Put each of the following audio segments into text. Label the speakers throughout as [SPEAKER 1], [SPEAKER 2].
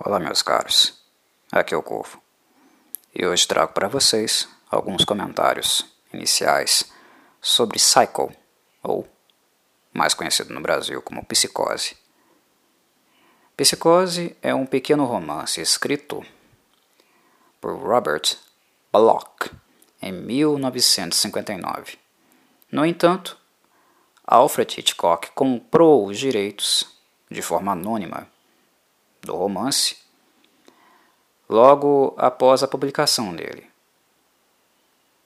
[SPEAKER 1] Olá, meus caros. Aqui é o Corvo. E hoje trago para vocês alguns comentários iniciais sobre Psycho, ou mais conhecido no Brasil como Psicose. Psicose é um pequeno romance escrito por Robert Bloch em 1959. No entanto, Alfred Hitchcock comprou os direitos de forma anônima do romance logo após a publicação dele.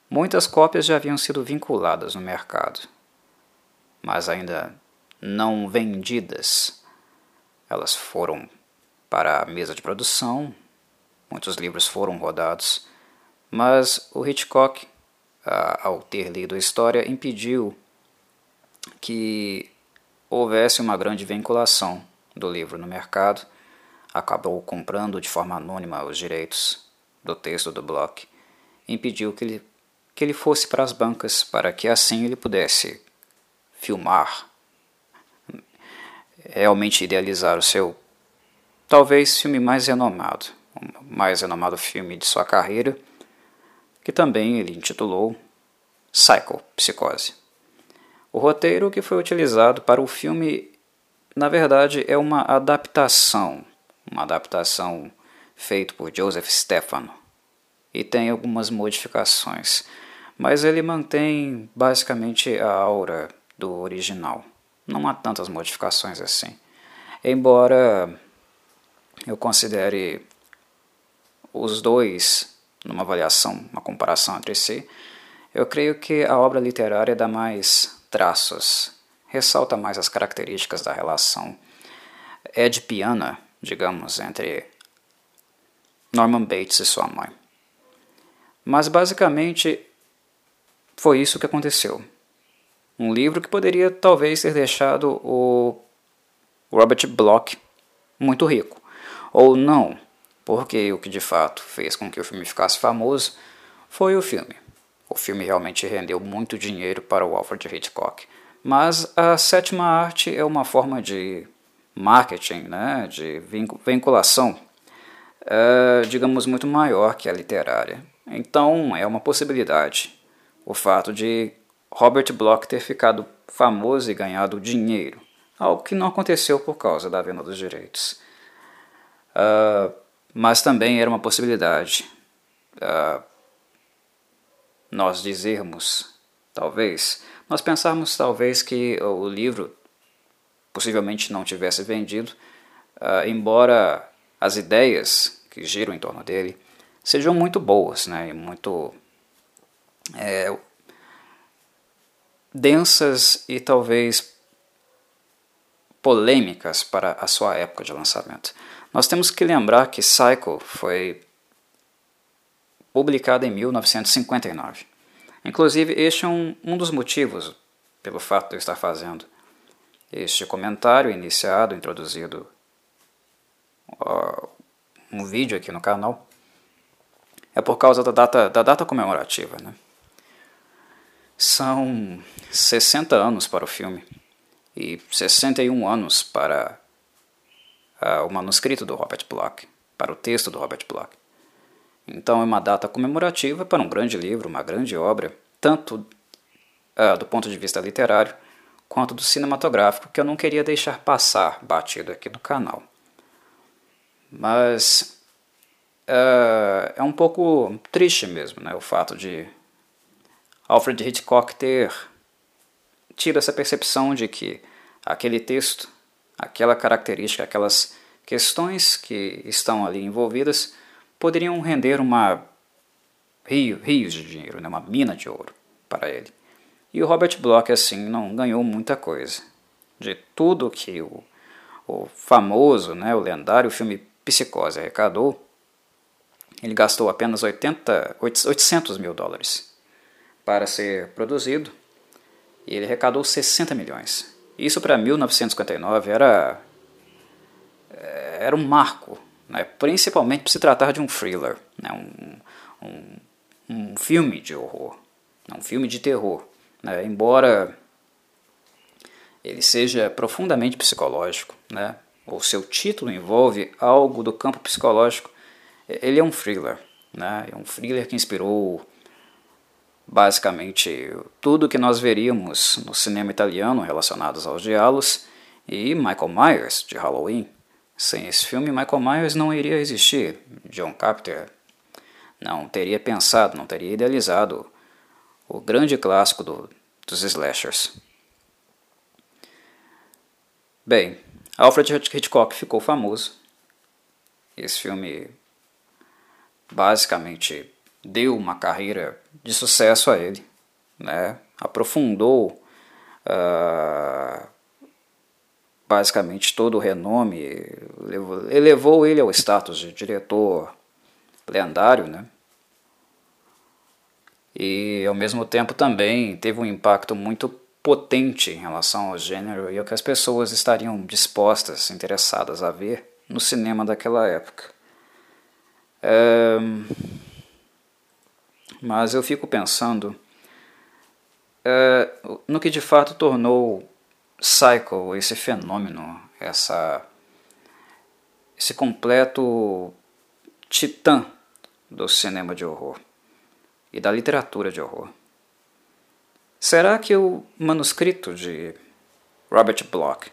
[SPEAKER 1] Muitas cópias já haviam sido vinculadas no mercado, mas ainda não vendidas. Elas foram para a mesa de produção, muitos livros foram rodados, mas o Hitchcock, ao ter lido a história, impediu que houvesse uma grande vinculação do livro no mercado acabou comprando de forma anônima os direitos do texto do Bloch impediu que ele, que ele fosse para as bancas para que assim ele pudesse filmar, realmente idealizar o seu talvez filme mais renomado, o mais renomado filme de sua carreira, que também ele intitulou Psycho, Psicose. O roteiro que foi utilizado para o filme, na verdade, é uma adaptação uma adaptação feita por Joseph Stefano e tem algumas modificações, mas ele mantém basicamente a aura do original. Não há tantas modificações assim. Embora eu considere os dois numa avaliação, uma comparação entre si, eu creio que a obra literária dá mais traços, ressalta mais as características da relação edipiana digamos, entre Norman Bates e sua mãe. Mas basicamente foi isso que aconteceu. Um livro que poderia talvez ter deixado o Robert Bloch muito rico. Ou não, porque o que de fato fez com que o filme ficasse famoso foi o filme. O filme realmente rendeu muito dinheiro para o Alfred Hitchcock. Mas a sétima arte é uma forma de marketing, né, de vinculação, é, digamos, muito maior que a literária. Então, é uma possibilidade o fato de Robert Bloch ter ficado famoso e ganhado dinheiro, algo que não aconteceu por causa da venda dos direitos. Uh, mas também era uma possibilidade uh, nós dizermos, talvez, nós pensarmos talvez que o livro possivelmente não tivesse vendido, uh, embora as ideias que giram em torno dele sejam muito boas, né, muito é, densas e talvez polêmicas para a sua época de lançamento. Nós temos que lembrar que Psycho foi publicada em 1959. Inclusive, este é um, um dos motivos pelo fato de eu estar fazendo este comentário iniciado, introduzido uh, um vídeo aqui no canal, é por causa da data, da data comemorativa. Né? São 60 anos para o filme e 61 anos para uh, o manuscrito do Robert Bloch, para o texto do Robert Bloch. Então é uma data comemorativa para um grande livro, uma grande obra, tanto uh, do ponto de vista literário quanto do cinematográfico que eu não queria deixar passar batido aqui no canal. Mas uh, é um pouco triste mesmo né, o fato de Alfred Hitchcock ter tido essa percepção de que aquele texto, aquela característica, aquelas questões que estão ali envolvidas poderiam render uma rio, rios de dinheiro, né, uma mina de ouro para ele. E o Robert Bloch, assim, não ganhou muita coisa. De tudo que o, o famoso, né, o lendário filme Psicose arrecadou, ele gastou apenas 80, 800 mil dólares para ser produzido e ele arrecadou 60 milhões. Isso para 1959 era, eh, era um marco, né? principalmente por se tratar de um thriller, né? um, um, um filme de horror, um filme de terror. Né? Embora ele seja profundamente psicológico, né? ou seu título envolve algo do campo psicológico, ele é um thriller, né? É um thriller que inspirou basicamente tudo que nós veríamos no cinema italiano relacionados aos diálogos e Michael Myers de Halloween. Sem esse filme, Michael Myers não iria existir. John Carpenter não teria pensado, não teria idealizado o grande clássico do, dos slashers. Bem, Alfred Hitchcock ficou famoso. Esse filme basicamente deu uma carreira de sucesso a ele, né? aprofundou uh, basicamente todo o renome, elevou ele ao status de diretor lendário, né? E ao mesmo tempo também teve um impacto muito potente em relação ao gênero e ao que as pessoas estariam dispostas, interessadas a ver no cinema daquela época. É... Mas eu fico pensando é, no que de fato tornou Psycho esse fenômeno, essa, esse completo titã do cinema de horror e da literatura de horror. Será que o manuscrito de Robert Bloch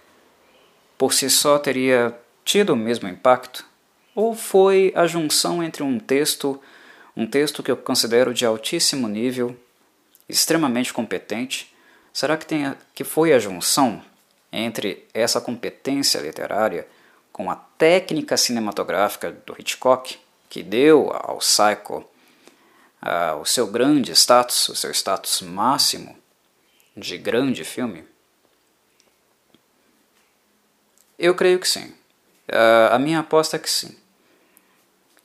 [SPEAKER 1] por si só teria tido o mesmo impacto? Ou foi a junção entre um texto, um texto que eu considero de altíssimo nível, extremamente competente, será que, tem que foi a junção entre essa competência literária com a técnica cinematográfica do Hitchcock que deu ao Psycho uh, o seu grande status, o seu status máximo de grande filme? Eu creio que sim. Uh, a minha aposta é que sim.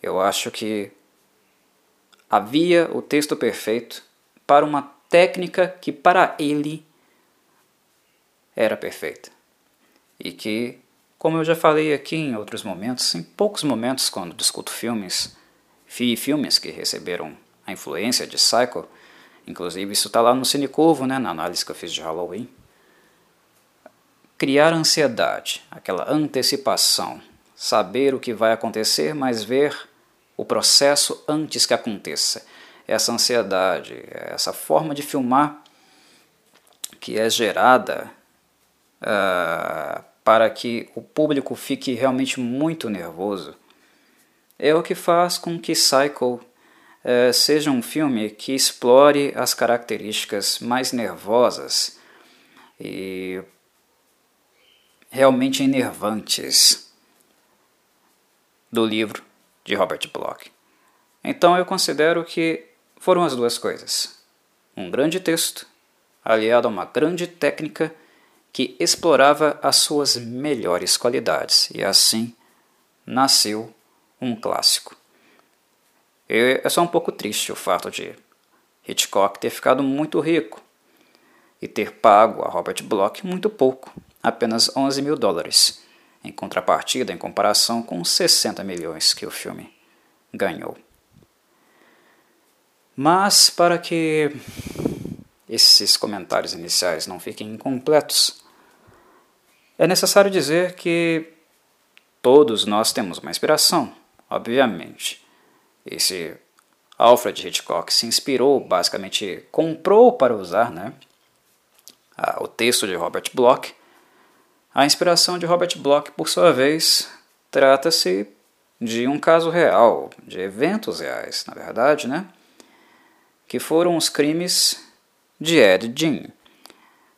[SPEAKER 1] Eu acho que havia o texto perfeito para uma técnica que para ele era perfeita. E que, como eu já falei aqui em outros momentos, em poucos momentos quando discuto filmes, e filmes que receberam a influência de Psycho, inclusive isso está lá no Cinecurvo, né, na análise que eu fiz de Halloween, criar ansiedade, aquela antecipação, saber o que vai acontecer, mas ver o processo antes que aconteça. Essa ansiedade, essa forma de filmar que é gerada uh, para que o público fique realmente muito nervoso, é o que faz com que Psycho uh, seja um filme que explore as características mais nervosas e realmente enervantes do livro de Robert Bloch. Então eu considero que foram as duas coisas: um grande texto aliado a uma grande técnica que explorava as suas melhores qualidades, e assim nasceu um clássico. É só um pouco triste o fato de Hitchcock ter ficado muito rico e ter pago a Robert Bloch muito pouco, apenas 11 mil dólares, em contrapartida em comparação com os 60 milhões que o filme ganhou. Mas para que esses comentários iniciais não fiquem incompletos, é necessário dizer que todos nós temos uma inspiração, obviamente. Esse Alfred Hitchcock se inspirou, basicamente comprou para usar né, o texto de Robert Bloch. A inspiração de Robert Bloch, por sua vez, trata-se de um caso real, de eventos reais, na verdade, né? Que foram os crimes de Ed Gein.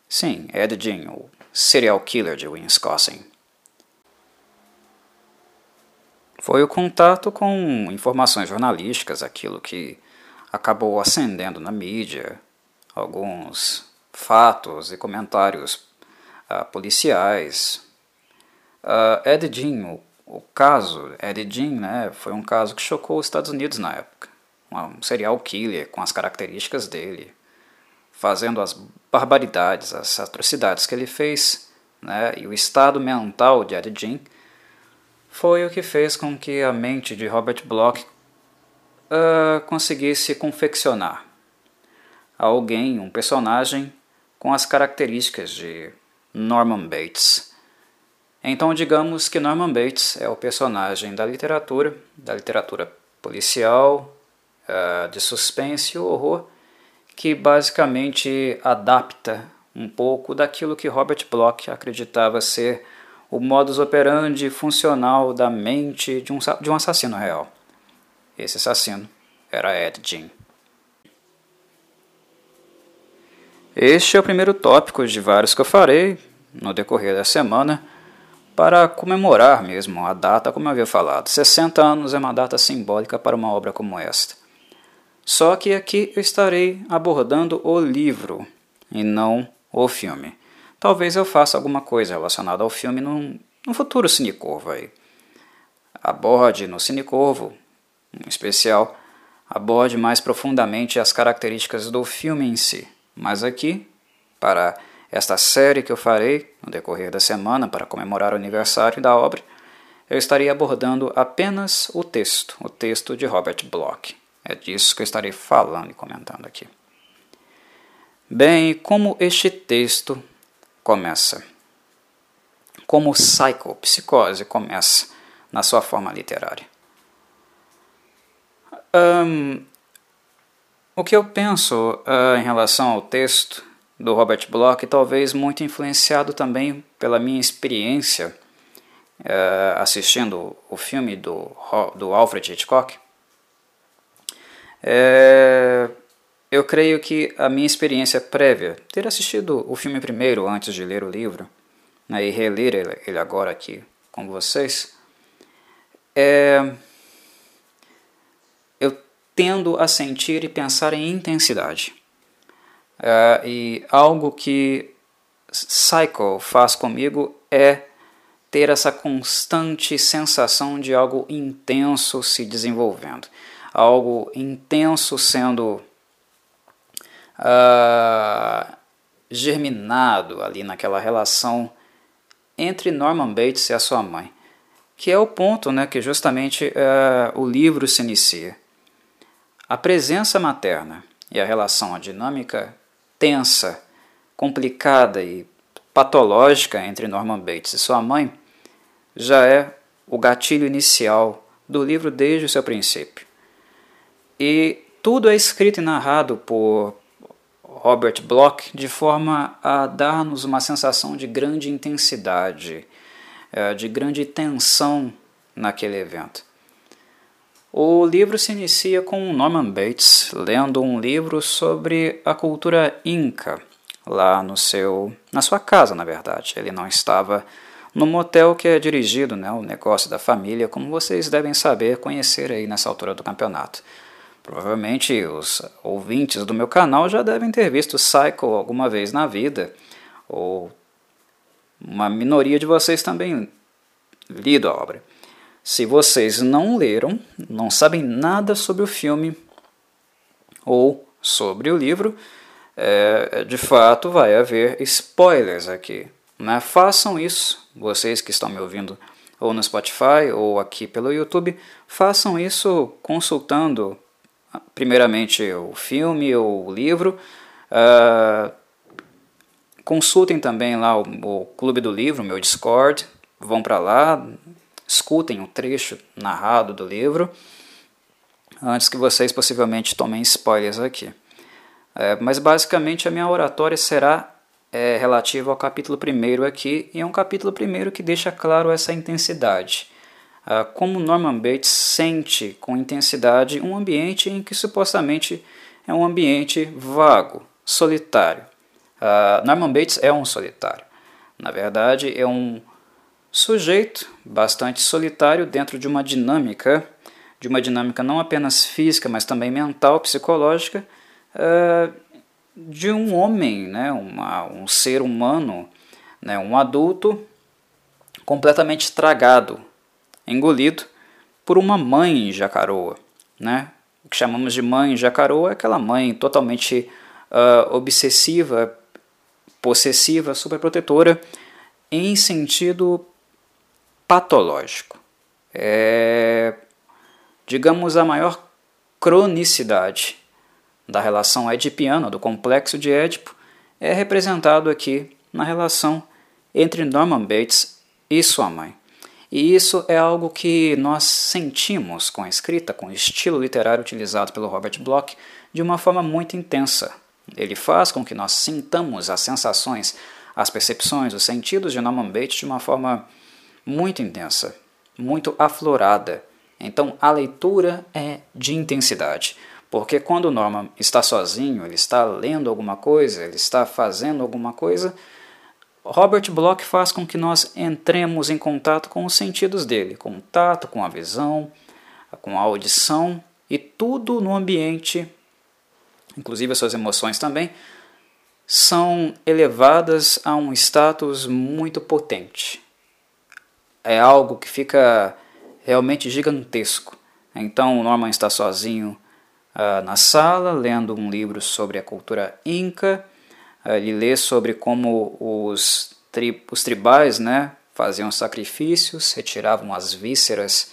[SPEAKER 1] Sim, Ed Gein, o serial killer de Wisconsin. Foi o contato com informações jornalísticas, aquilo que acabou acendendo na mídia, alguns fatos e comentários uh, policiais. Uh, Ed Gein, o, o caso Ed Gein, né, foi um caso que chocou os Estados Unidos na época. Um serial killer com as características dele, fazendo as barbaridades, as atrocidades que ele fez, né, e o estado mental de Ed Gein foi o que fez com que a mente de Robert Bloch uh, conseguisse confeccionar alguém, um personagem com as características de Norman Bates. Então, digamos que Norman Bates é o personagem da literatura, da literatura policial, uh, de suspense e horror, que basicamente adapta um pouco daquilo que Robert Bloch acreditava ser o modus operandi funcional da mente de um, de um assassino real. Esse assassino era Ed Gein. Este é o primeiro tópico de vários que eu farei no decorrer da semana para comemorar mesmo a data, como eu havia falado. 60 anos é uma data simbólica para uma obra como esta. Só que aqui eu estarei abordando o livro e não o filme. Talvez eu faça alguma coisa relacionada ao filme num, num futuro Cinecorvo aí. Aborde no Cinecorvo, em especial, aborde mais profundamente as características do filme em si. Mas aqui, para esta série que eu farei no decorrer da semana para comemorar o aniversário da obra, eu estarei abordando apenas o texto, o texto de Robert Bloch. É disso que eu estarei falando e comentando aqui. Bem, como este texto começa? Como Psycho, Psicose, começa na sua forma literária? Um, o que eu penso uh, em relação ao texto do Robert Bloch, talvez muito influenciado também pela minha experiência uh, assistindo o filme do, do Alfred Hitchcock, é, eu creio que a minha experiência prévia, ter assistido o filme primeiro antes de ler o livro, né, e reler ele agora aqui com vocês, é, eu tendo a sentir e pensar em intensidade. É, e algo que Psycho faz comigo é ter essa constante sensação de algo intenso se desenvolvendo algo intenso sendo uh, germinado ali naquela relação entre Norman Bates e a sua mãe, que é o ponto né, que justamente uh, o livro se inicia. A presença materna e a relação, a dinâmica tensa, complicada e patológica entre Norman Bates e sua mãe já é o gatilho inicial do livro desde o seu princípio. E tudo é escrito e narrado por Robert Bloch de forma a dar-nos uma sensação de grande intensidade, eh, de grande tensão naquele evento. O livro se inicia com Norman Bates lendo um livro sobre a cultura inca, lá no seu, na sua casa, na verdade. Ele não estava no motel que é dirigido, né, o negócio da família, como vocês devem saber, conhecer aí nessa altura do campeonato. Provavelmente os ouvintes do meu canal já devem ter visto Psycho alguma vez na vida, ou uma minoria de vocês também lido a obra. Se vocês não leram, não sabem nada sobre o filme ou sobre o livro, é, de fato vai haver spoilers aqui. Né? Façam isso, vocês que estão me ouvindo ou no Spotify ou aqui pelo YouTube, façam isso consultando primeiramente o filme ou o livro. Uh, consultem também lá o, o, Clube do Livro, meu Discord. Vão para lá, escutem o um trecho narrado do livro, antes que vocês possivelmente tomem spoilers aqui. É, mas basicamente a minha oratória será é, relativa ao capítulo 1 aqui, e é um capítulo 1 que deixa claro essa intensidade. Ah, como Norman Bates sente com intensidade um ambiente em que supostamente é um ambiente vago, solitário. Uh, Norman Bates é um solitário. Na verdade, é um sujeito bastante solitário dentro de uma dinâmica, de uma dinâmica não apenas física, mas também mental, psicológica, uh, de um homem, né, uma, um ser humano, né, um adulto completamente estragado engolido por uma mãe jacaroa. Né? O que chamamos de mãe jacaroa é aquela mãe totalmente uh, obsessiva, possessiva, superprotetora, em sentido patológico. É, digamos, a maior cronicidade da relação edipiana, do complexo de Édipo, é representado aqui na relação entre Norman Bates e sua mãe. E isso é algo que nós sentimos com a escrita, com o estilo literário utilizado pelo Robert Bloch, de uma forma muito intensa. Ele faz com que nós sintamos as sensações, as percepções, os sentidos de Norman Bates de uma forma muito intensa, muito aflorada. Então a leitura é de intensidade. Porque quando Norman está sozinho, ele está lendo alguma coisa, ele está fazendo alguma coisa, Robert Bloch faz com que nós entremos em contato com os sentidos dele, contato com a visão, com a audição e tudo no ambiente, inclusive as suas emoções também, são elevadas a um status muito potente. É algo que fica realmente gigantesco. Então o Norman está sozinho uh, na sala, lendo um livro sobre a cultura inca ele lê sobre como os, tri, os tribais né, faziam sacrifícios, retiravam as vísceras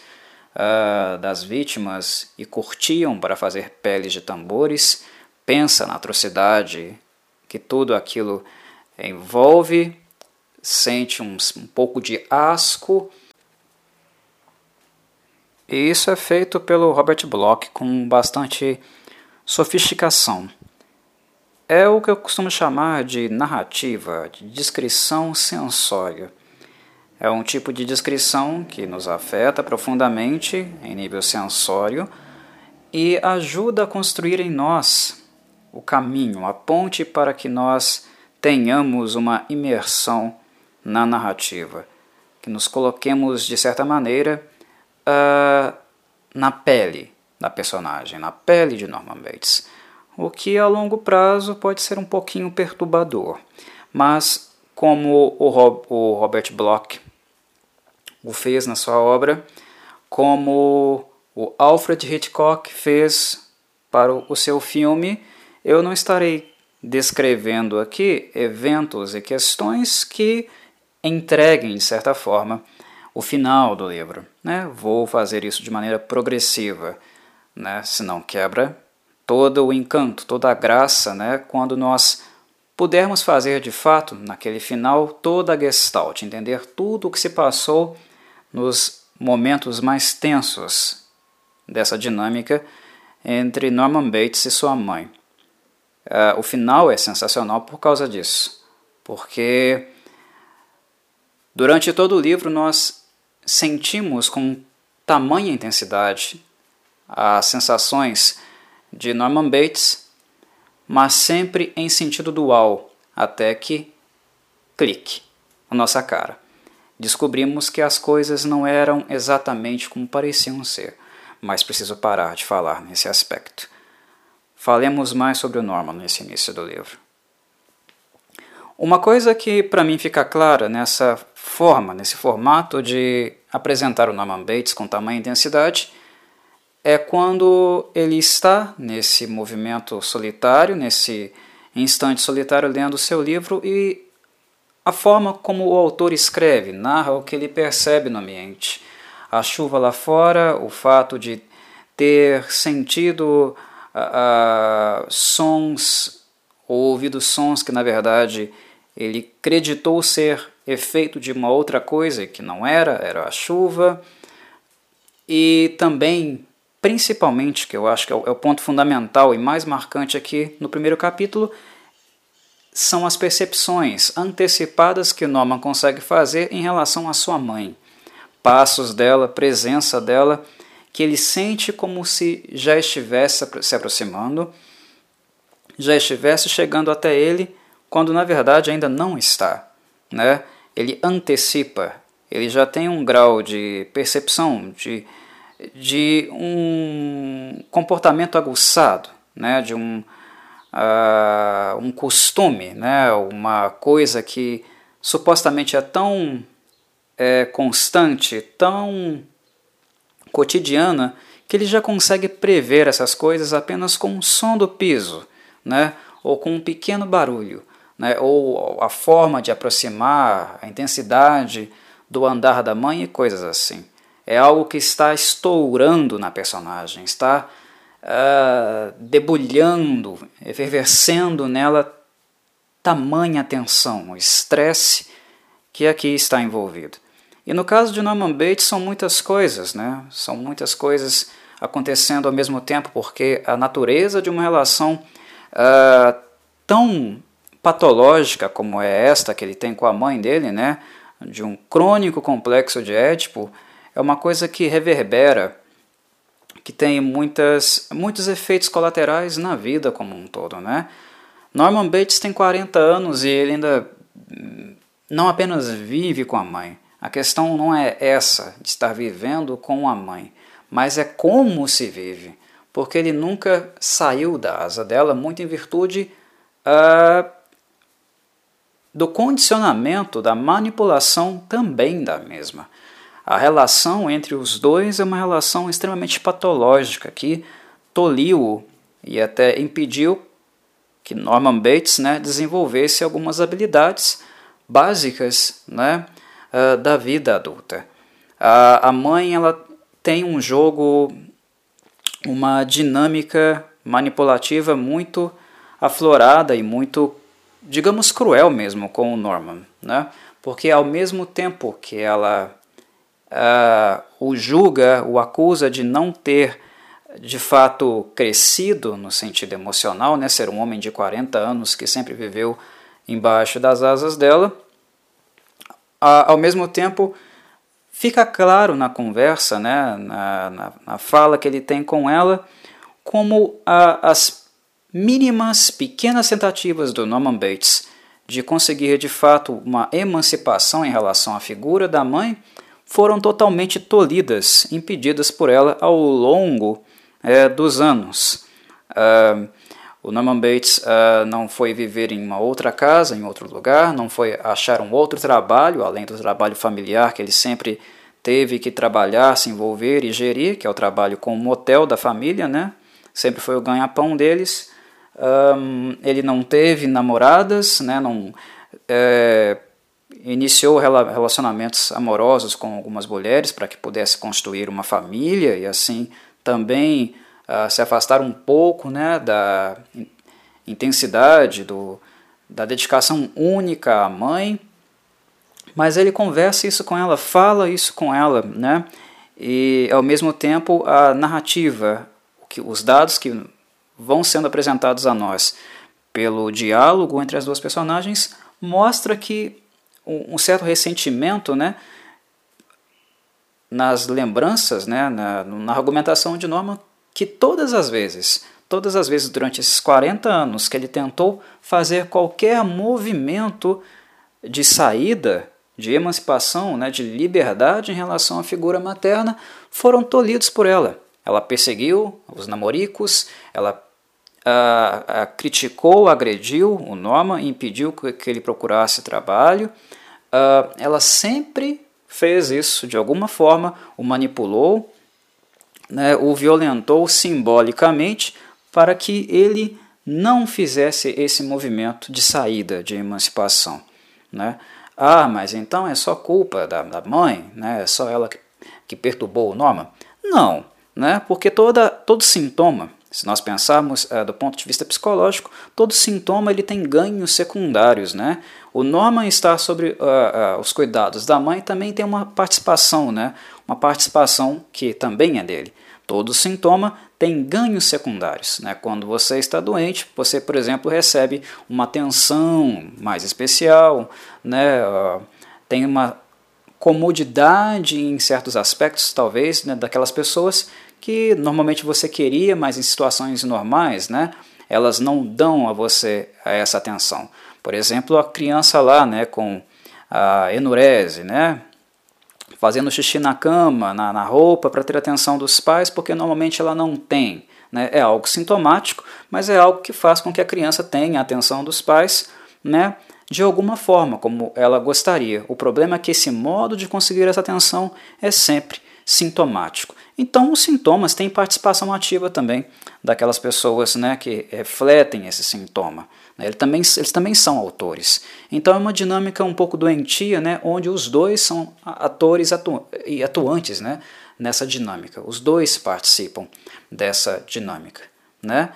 [SPEAKER 1] uh, das vítimas e curtiam para fazer peles de tambores. Pensa na atrocidade que tudo aquilo envolve, sente um, um pouco de asco. E isso é feito pelo Robert Bloch com bastante sofisticação. É o que eu costumo chamar de narrativa, de descrição sensória. É um tipo de descrição que nos afeta profundamente em nível sensório e ajuda a construir em nós o caminho, a ponte para que nós tenhamos uma imersão na narrativa, que nos coloquemos de certa maneira uh, na pele da personagem, na pele de Norman Bates o que a longo prazo pode ser um pouquinho perturbador. Mas, como o, Rob, o Robert Bloch o fez na sua obra, como o Alfred Hitchcock fez para o seu filme, eu não estarei descrevendo aqui eventos e questões que entreguem, de certa forma, o final do livro. Né? Vou fazer isso de maneira progressiva, né? senão quebra todo o encanto, toda a graça, né, quando nós pudermos fazer de fato, naquele final, toda a gestalt, entender tudo o que se passou nos momentos mais tensos dessa dinâmica entre Norman Bates e sua mãe. Uh, o final é sensacional por causa disso, porque durante todo o livro nós sentimos com tamanha intensidade as sensações de Norman Bates, mas sempre em sentido dual, até que clique na nossa cara. Descobrimos que as coisas não eram exatamente como pareciam ser, mas preciso parar de falar nesse aspecto. Falemos mais sobre o Norman nesse início do livro. Uma coisa que para mim fica clara nessa forma, nesse formato de apresentar o Norman Bates com tamanha intensidade, é quando ele está nesse movimento solitário, nesse instante solitário, lendo o seu livro e a forma como o autor escreve, narra o que ele percebe no ambiente. A chuva lá fora, o fato de ter sentido uh, sons, ou ouvido sons que na verdade ele creditou ser efeito de uma outra coisa que não era, era a chuva. E também principalmente, que eu acho que é, é o ponto fundamental e mais marcante aqui no primeiro capítulo, são as percepções antecipadas que Norman consegue fazer em relação à sua mãe. Passos dela, presença dela, que ele sente como se já estivesse se aproximando, já estivesse chegando até ele, quando na verdade ainda não está. Né? Ele antecipa, ele já tem um grau de percepção, de de um comportamento aguçado, né, de um, uh, um costume, né, uma coisa que supostamente é tão é, constante, tão cotidiana, que ele já consegue prever essas coisas apenas com o som do piso, né, ou com um pequeno barulho, né, ou a forma de aproximar, a intensidade do andar da mãe e coisas assim é algo que está estourando na personagem, está uh, debulhando, efervescendo nela tamanha tensão, o estresse que aqui está envolvido. E no caso de Norman Bates são muitas coisas, né? São muitas coisas acontecendo ao mesmo tempo, porque a natureza de uma relação uh, tão patológica como é esta que ele tem com a mãe dele, né? De um crônico complexo de Édipo, é uma coisa que reverbera, que tem muitas, muitos efeitos colaterais na vida como um todo, né? Norman Bates tem 40 anos e ele ainda hum, não apenas vive com a mãe. A questão não é essa de estar vivendo com a mãe, mas é como se vive, porque ele nunca saiu da asa dela, muito em virtude uh, do condicionamento, da manipulação também da mesma. A relação entre os dois é uma relação extremamente patológica que toliu e até impediu que Norman Bates né, desenvolvesse algumas habilidades básicas né, uh, da vida adulta. A, a mãe ela tem um jogo, uma dinâmica manipulativa muito aflorada e muito, digamos, cruel mesmo com o Norman, né? Porque ao mesmo tempo que ela uh, o julga, o acusa de não ter de fato crescido no sentido emocional, né? Ser um homem de 40 anos que sempre viveu embaixo das asas dela, ao mesmo tempo fica claro na conversa, né, na, na, na fala que ele tem com ela, como a, as mínimas, pequenas tentativas do Norman Bates de conseguir de fato uma emancipação em relação à figura da mãe foram totalmente tolhidas, impedidas por ela ao longo é, dos anos. Uh, o Norman Bates uh, não foi viver em uma outra casa, em outro lugar, não foi achar um outro trabalho, além do trabalho familiar que ele sempre teve que trabalhar, se envolver e gerir, que é o trabalho com o motel da família, né? Sempre foi o ganha-pão deles. Um, ele não teve namoradas, né? Não é, iniciou relacionamentos amorosos com algumas mulheres para que pudesse construir uma família e assim também uh, se afastar um pouco né, da intensidade, do, da dedicação única à mãe, mas ele conversa isso com ela, fala isso com ela, né? E ao mesmo tempo a narrativa, que os dados que vão sendo apresentados a nós pelo diálogo entre as duas personagens mostra que um certo ressentimento, né, nas lembranças, né, na, na argumentação de Norma que todas as vezes, todas as vezes durante esses 40 anos que ele tentou fazer qualquer movimento de saída, de emancipação, né, de liberdade em relação à figura materna, foram tolhidos por ela. Ela perseguiu os namoricos, ela criticou, agrediu o Norman, impediu que, que ele procurasse trabalho. Uh, ela sempre fez isso de alguma forma, o manipulou, né, o violentou simbolicamente para que ele não fizesse esse movimento de saída, de emancipação. Né? Ah, mas então é só culpa da, da mãe, né? é só ela que, que perturbou o Norman? Não, né? porque toda, todo sintoma, se nós pensarmos é, do ponto de vista psicológico, todo sintoma ele tem ganhos secundários. Né? O Norman estar sobre uh, uh, os cuidados da mãe também tem uma participação, né? uma participação que também é dele. Todo sintoma tem ganhos secundários. Né? Quando você está doente, você, por exemplo, recebe uma atenção mais especial, né? Uh, tem uma comodidade em certos aspectos, talvez, né, daquelas pessoas que normalmente você queria, mas em situações normais, né, elas não dão a você essa atenção. Por exemplo, a criança lá, né, com a enurese, né, fazendo xixi na cama, na, na roupa, para ter atenção dos pais, porque normalmente ela não tem. Né? É algo sintomático, mas é algo que faz com que a criança tenha a atenção dos pais né? de alguma forma, como ela gostaria. O problema é que esse modo de conseguir essa atenção é sempre sintomático. Então, os sintomas têm participação ativa também daquelas pessoas né, que refletem esse sintoma. Né? Eles também, eles também são autores. Então é uma dinâmica um pouco doentia, né, onde os dois são atores atu e atuantes né, nessa dinâmica. Os dois participam dessa dinâmica. Né?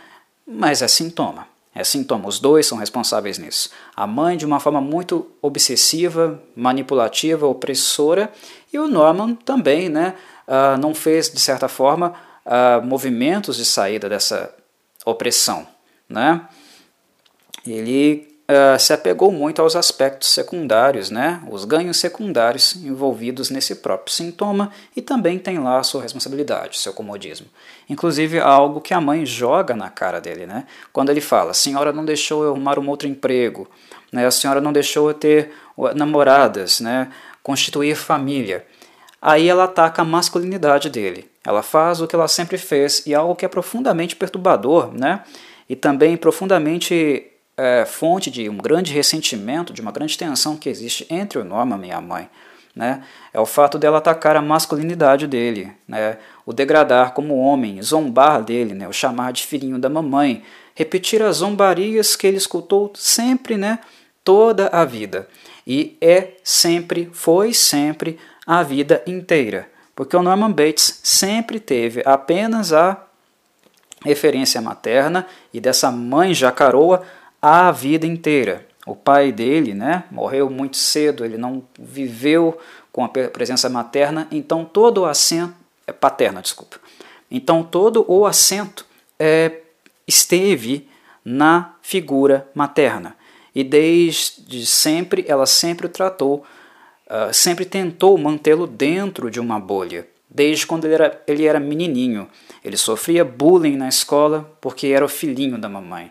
[SPEAKER 1] Mas é sintoma. É sintoma, os dois são responsáveis nisso. A mãe de uma forma muito obsessiva, manipulativa, opressora, e o Norman também né, uh, não fez, de certa forma, uh, movimentos de saída dessa opressão. Né? Ele uh, se apegou muito aos aspectos secundários, né, os ganhos secundários envolvidos nesse próprio sintoma e também tem lá a sua responsabilidade, seu comodismo. Inclusive algo que a mãe joga na cara dele, né, quando ele fala: a senhora não deixou eu arrumar um outro emprego, né, a senhora não deixou eu ter namoradas, né, constituir família. Aí ela ataca a masculinidade dele. Ela faz o que ela sempre fez e algo que é profundamente perturbador, né? E também profundamente é, fonte de um grande ressentimento, de uma grande tensão que existe entre o Norman e a mãe. Né? É o fato dela atacar a masculinidade dele, né? o degradar como homem, zombar dele, né? o chamar de filhinho da mamãe, repetir as zombarias que ele escutou sempre, né? toda a vida. E é sempre, foi sempre, a vida inteira. Porque o Norman Bates sempre teve apenas a referência materna e dessa mãe jacaroa a vida inteira. O pai dele né, morreu muito cedo, ele não viveu com a presença materna, então todo o assento, é, paterna, desculpa. Então todo o assento é, esteve na figura materna. E desde sempre, ela sempre tratou, uh, sempre tentou mantê-lo dentro de uma bolha. Desde quando ele era, ele era menininho. Ele sofria bullying na escola porque era o filhinho da mamãe.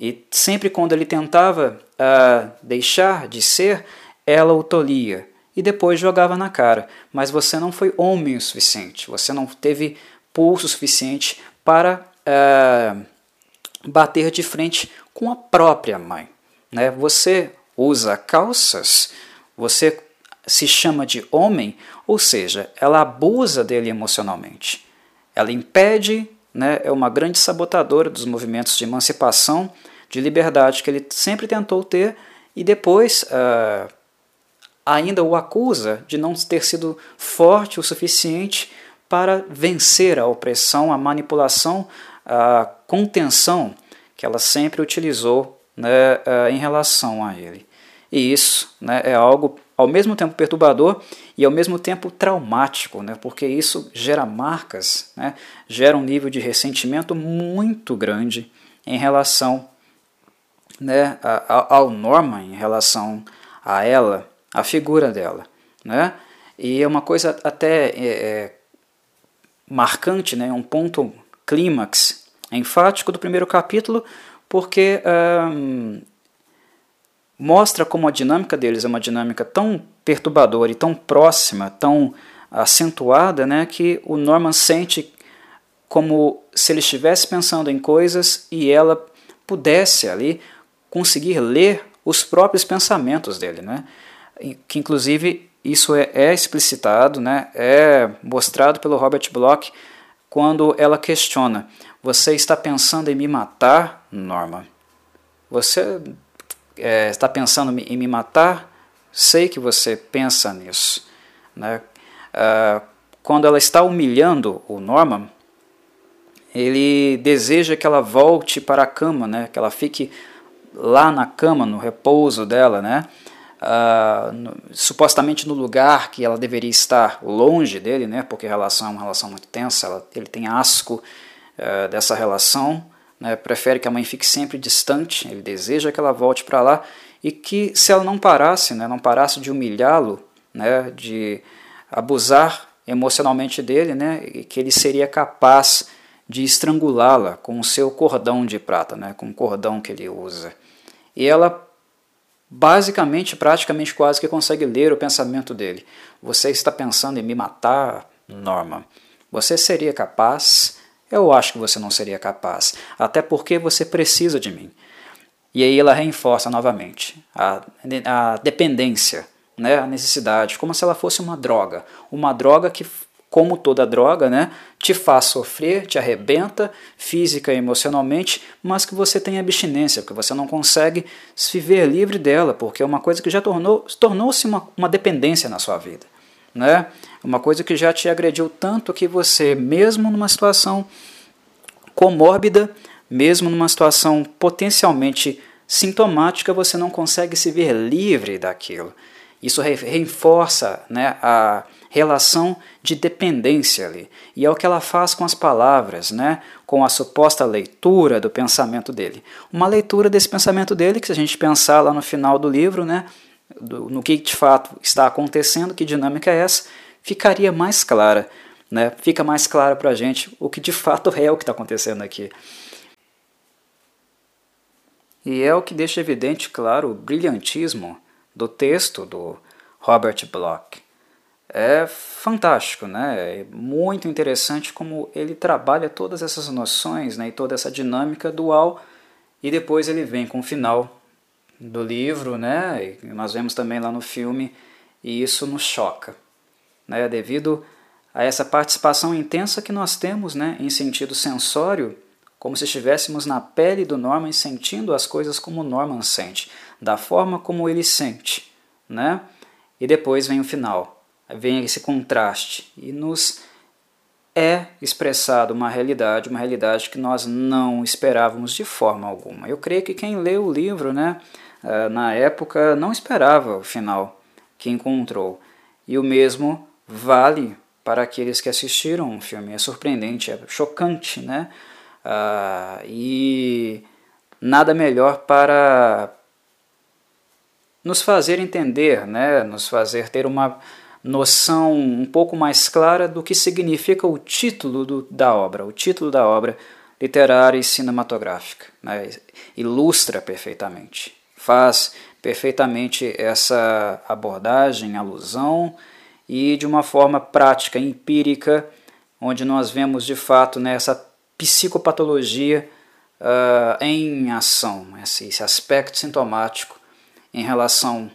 [SPEAKER 1] E sempre quando ele tentava uh, deixar de ser, ela o tolia e depois jogava na cara. Mas você não foi homem o suficiente, você não teve pulso suficiente para uh, bater de frente com a própria mãe. Né? Você usa calças, você se chama de homem, ou seja, ela abusa dele emocionalmente. Ela impede, né, é uma grande sabotadora dos movimentos de emancipação de liberdade que ele sempre tentou ter e depois uh, ainda o acusa de não ter sido forte o suficiente para vencer a opressão, a manipulação, a contenção que ela sempre utilizou né, uh, em relação a ele. E isso né, é algo ao mesmo tempo perturbador e ao mesmo tempo traumático, né, porque isso gera marcas, né, gera um nível de ressentimento muito grande em relação né, ao Norman em relação a ela, a figura dela. Né? E é uma coisa até é, é, marcante, né, um ponto clímax enfático do primeiro capítulo, porque mostra como a dinâmica deles é uma dinâmica tão perturbadora e tão próxima, tão acentuada, né, que o Norman sente como se ele estivesse pensando em coisas e ela pudesse ali conseguir ler os próprios pensamentos dele, né? que inclusive isso é, é explicitado, né? é mostrado pelo Robert Bloch quando ela questiona: Você está pensando em me matar, Norma? Você é, está pensando em me matar? Sei que você pensa nisso. Né? Uh, quando ela está humilhando o Norman, ele deseja que ela volte para a cama, né? que ela fique lá na cama, no repouso dela, né? Uh, no, supostamente no lugar que ela deveria estar longe dele, né? Porque a relação é uma relação muito tensa, ela, ele tem asco uh, dessa relação, né? Prefere que a mãe fique sempre distante, ele deseja que ela volte para lá e que se ela não parasse, né? Não parasse de humilhá-lo, né? De abusar emocionalmente dele, né? E que ele seria capaz de estrangulá-la com o seu cordão de prata, né, com o cordão que ele usa. E ela basicamente, praticamente quase que consegue ler o pensamento dele. Você está pensando em me matar, Norma? Você seria capaz? Eu acho que você não seria capaz, até porque você precisa de mim. E aí ela reforça novamente a, a dependência, né, a necessidade, como se ela fosse uma droga, uma droga que como toda droga, né, te faz sofrer, te arrebenta física e emocionalmente, mas que você tem abstinência, porque você não consegue se ver livre dela, porque é uma coisa que já tornou, tornou-se uma, uma dependência na sua vida. Né? Uma coisa que já te agrediu tanto que você, mesmo numa situação comórbida, Mesmo numa situação potencialmente sintomática, você não consegue se ver livre daquilo. Isso reforça né, a relação de dependência ali. E é o que ela faz com as palavras, né, com a suposta leitura do pensamento dele. Uma leitura desse pensamento dele, que se a gente pensar lá no final do livro, né, do, no que de fato está acontecendo, que dinâmica é essa, ficaria mais clara. Né, fica mais claro para a gente o que de fato é o que está acontecendo aqui. E é o que deixa evidente, claro, o brilhantismo do texto do Robert Bloch. É fantástico, né? É muito interessante como ele trabalha todas essas noções né? e toda essa dinâmica dual e depois ele vem com o final do livro, né? E nós vemos também lá no filme e isso nos choca, né? Devido a essa participação intensa que nós temos, né? Em sentido sensório, como se estivéssemos na pele do Norman sentindo as coisas como Norman sente, da forma como ele sente, né? E depois vem o final, vem esse contraste e nos é expressado uma realidade, uma realidade que nós não esperávamos de forma alguma. Eu creio que quem leu o livro, né, eh, na época, não esperava o final que encontrou. E o mesmo vale para aqueles que assistiram o filme. É surpreendente, é chocante, né? Uh, e nada melhor para nos fazer entender, né? Nos fazer ter uma noção um pouco mais clara do que significa o título do, da obra, o título da obra literária e cinematográfica. Né? Ilustra perfeitamente, faz perfeitamente essa abordagem, alusão e de uma forma prática, empírica, onde nós vemos de fato né, psicopatologia uh, em ação, esse, esse aspecto sintomático em relação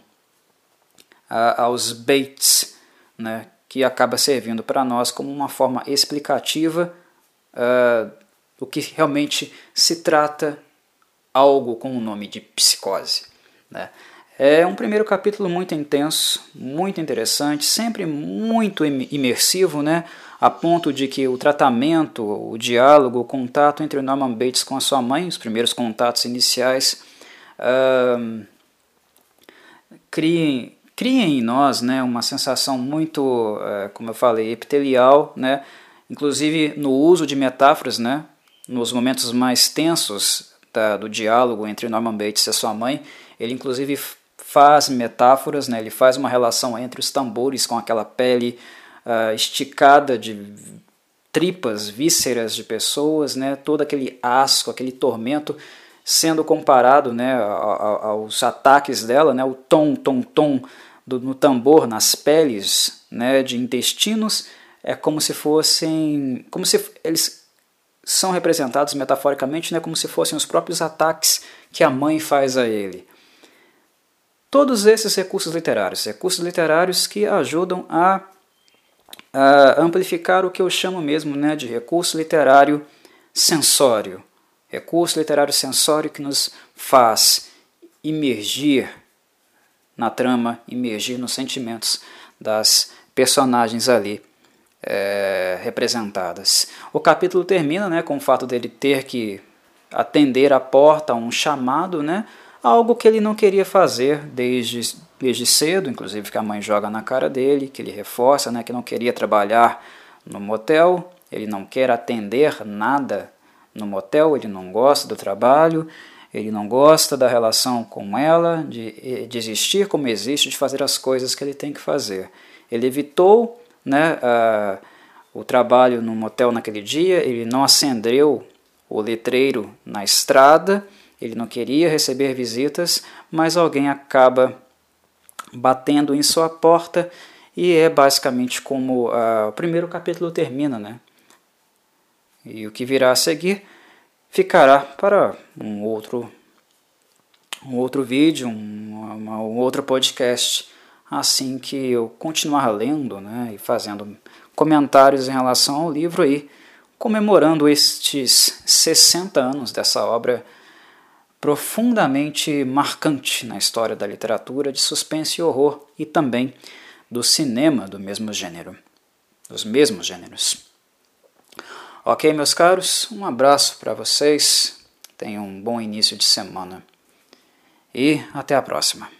[SPEAKER 1] a, aos baits né, que acaba servindo para nós como uma forma explicativa uh, do que realmente se trata algo com o nome de psicose. Né. É um primeiro capítulo muito intenso, muito interessante, sempre muito imersivo, né? a ponto de que o tratamento, o diálogo, o contato entre Norman Bates com a sua mãe, os primeiros contatos iniciais, uh, criem, criem em nós né, uma sensação muito, uh, como eu falei, epitelial, né, inclusive no uso de metáforas, né, nos momentos mais tensos da, do diálogo entre Norman Bates e a sua mãe, ele inclusive faz metáforas, né, ele faz uma relação entre os tambores com aquela pele uh, esticada de tripas, vísceras de pessoas, né, todo aquele asco, aquele tormento sendo comparado né, aos ataques dela, né, o tom, tom, tom do, no tambor, nas peles né, de intestinos, é como se fossem, como se eles são representados metaforicamente né, como se fossem os próprios ataques que a mãe faz a ele. Todos esses recursos literários, recursos literários que ajudam a, a amplificar o que eu chamo mesmo né, de recurso literário sensório, recurso literário sensório que nos faz imergir na trama, imergir nos sentimentos das personagens ali é, representadas. O capítulo termina né, com o fato dele ter que atender a porta a um chamado, né, algo que ele não queria fazer desde, desde cedo, inclusive que a mãe joga na cara dele, que ele reforça, né, que não queria trabalhar no motel, ele não quer atender nada no motel, ele não gosta do trabalho, ele não gosta da relação com ela, de, de existir como existe, de fazer as coisas que ele tem que fazer. Ele evitou né, uh, o trabalho no motel naquele dia, ele não acendeu o letreiro na estrada, ele não queria receber visitas, mas alguém acaba batendo em sua porta e é basicamente como uh, o primeiro capítulo termina, né? E o que virá a seguir ficará para um outro, um outro vídeo, um, uma, um outro podcast, assim que eu continuar lendo né, e fazendo comentários em relação ao livro aí, comemorando estes 60 anos dessa obra profundamente marcante na história da literatura de suspense e horror e também do cinema do mesmo gênero, dos mesmos gêneros. Ok, meus caros, um abraço para vocês. Tenha um bom início de semana. E até a próxima.